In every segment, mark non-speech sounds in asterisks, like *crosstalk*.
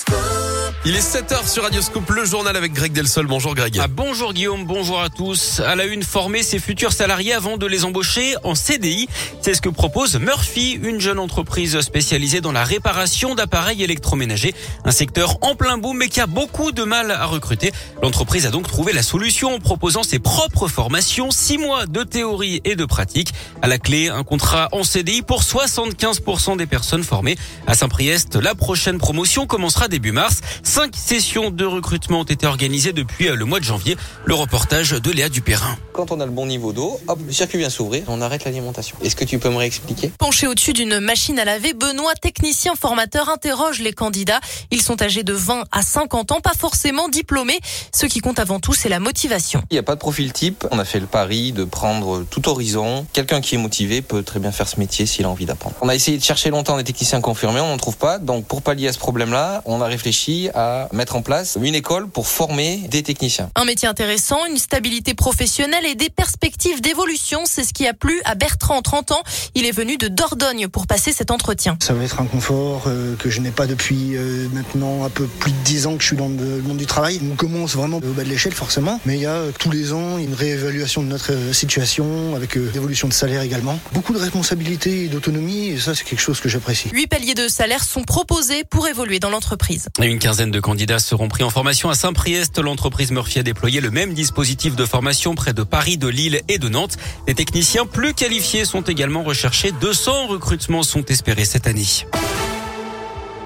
school. Il est 7h sur Radioscope, le journal avec Greg Delsol. Bonjour Greg. Ah, bonjour Guillaume, bonjour à tous. À la une, former ses futurs salariés avant de les embaucher en CDI. C'est ce que propose Murphy, une jeune entreprise spécialisée dans la réparation d'appareils électroménagers. Un secteur en plein boom mais qui a beaucoup de mal à recruter. L'entreprise a donc trouvé la solution en proposant ses propres formations, 6 mois de théorie et de pratique. À la clé, un contrat en CDI pour 75% des personnes formées. À Saint-Priest, la prochaine promotion commencera début mars. Cinq sessions de recrutement ont été organisées depuis euh, le mois de janvier. Le reportage de Léa Dupérin. Quand on a le bon niveau d'eau, hop, le circuit vient s'ouvrir, on arrête l'alimentation. Est-ce que tu peux me réexpliquer? Penché au-dessus d'une machine à laver, Benoît, technicien formateur, interroge les candidats. Ils sont âgés de 20 à 50 ans, pas forcément diplômés. Ce qui compte avant tout, c'est la motivation. Il n'y a pas de profil type. On a fait le pari de prendre tout horizon. Quelqu'un qui est motivé peut très bien faire ce métier s'il a envie d'apprendre. On a essayé de chercher longtemps des techniciens confirmés, on n'en trouve pas. Donc pour pallier à ce problème-là, on a réfléchi à mettre en place une école pour former des techniciens. Un métier intéressant, une stabilité professionnelle et des perspectives d'évolution, c'est ce qui a plu à Bertrand, 30 ans. Il est venu de Dordogne pour passer cet entretien. Ça va être un confort euh, que je n'ai pas depuis euh, maintenant un peu plus de 10 ans que je suis dans le monde du travail. On commence vraiment au bas de l'échelle forcément, mais il y a euh, tous les ans une réévaluation de notre situation avec l'évolution de salaire également. Beaucoup de responsabilités et d'autonomie et ça c'est quelque chose que j'apprécie. Huit paliers de salaire sont proposés pour évoluer dans l'entreprise. Une quinzaine de candidats seront pris en formation à Saint-Priest. L'entreprise Murphy a déployé le même dispositif de formation près de Paris, de Lille et de Nantes. Des techniciens plus qualifiés sont également recherchés. 200 recrutements sont espérés cette année.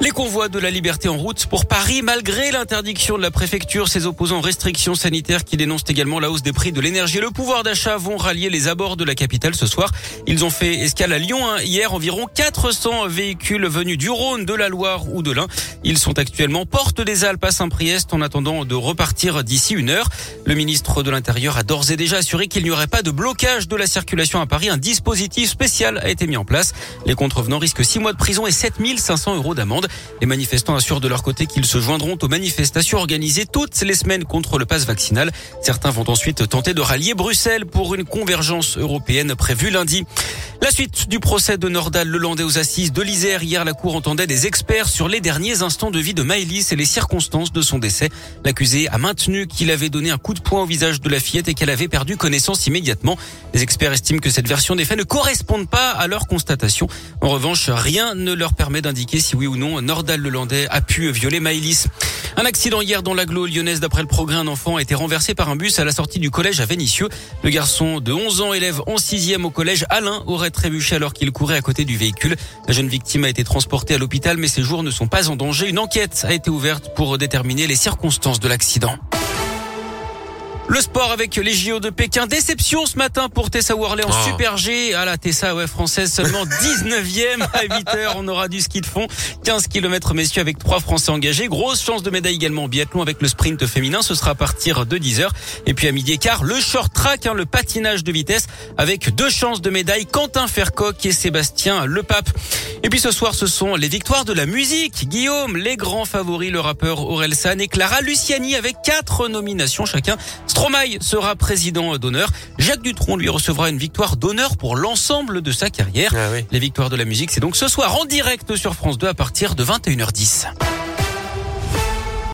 Les convois de la liberté en route pour Paris, malgré l'interdiction de la préfecture, ses opposants restrictions sanitaires qui dénoncent également la hausse des prix de l'énergie et le pouvoir d'achat vont rallier les abords de la capitale ce soir. Ils ont fait escale à Lyon hein, hier, environ 400 véhicules venus du Rhône, de la Loire ou de l'Ain. Ils sont actuellement porte des Alpes à Saint-Priest en attendant de repartir d'ici une heure. Le ministre de l'Intérieur a d'ores et déjà assuré qu'il n'y aurait pas de blocage de la circulation à Paris. Un dispositif spécial a été mis en place. Les contrevenants risquent 6 mois de prison et 7500 euros d'amende. Les manifestants assurent de leur côté qu'ils se joindront aux manifestations organisées toutes les semaines contre le pass vaccinal. Certains vont ensuite tenter de rallier Bruxelles pour une convergence européenne prévue lundi. La suite du procès de Nordal Lelandais aux assises de l'Isère. Hier, la Cour entendait des experts sur les derniers instants de vie de Maëlys et les circonstances de son décès. L'accusé a maintenu qu'il avait donné un coup de poing au visage de la fillette et qu'elle avait perdu connaissance immédiatement. Les experts estiment que cette version des faits ne correspond pas à leur constatation. En revanche, rien ne leur permet d'indiquer si oui ou non Nordal Lelandais a pu violer Maëlys. Un accident hier dans l'agglo lyonnaise. D'après le progrès, un enfant a été renversé par un bus à la sortie du collège à Vénissieux. Le garçon de 11 ans, élève en sixième au collège Alain, aurait trébuché alors qu'il courait à côté du véhicule. La jeune victime a été transportée à l'hôpital, mais ses jours ne sont pas en danger. Une enquête a été ouverte pour déterminer les circonstances de l'accident. Le sport avec les JO de Pékin. Déception ce matin pour Tessa Worley en Oh. Super G. Ah la Tessa ouais, française seulement *laughs* 19e à 8 heures. On aura du ski de fond. 15 km messieurs avec trois Français engagés. Grosse chance de médaille également en biathlon avec le sprint féminin. Ce sera à partir de 10 heures. Et puis à midi et quart, le short track, hein, le patinage de vitesse avec deux chances de médaille. Quentin Fercoq et Sébastien Lepape. Et puis ce soir, ce sont les victoires de la musique. Guillaume, les grands favoris, le rappeur Aurel San et Clara Luciani avec quatre nominations chacun. Stromae sera président d'honneur. Jacques Dutronc lui recevra une victoire d'honneur pour l'ensemble de sa carrière. Ah oui. Les victoires de la musique, c'est donc ce soir en direct sur France 2 à partir de 21h10.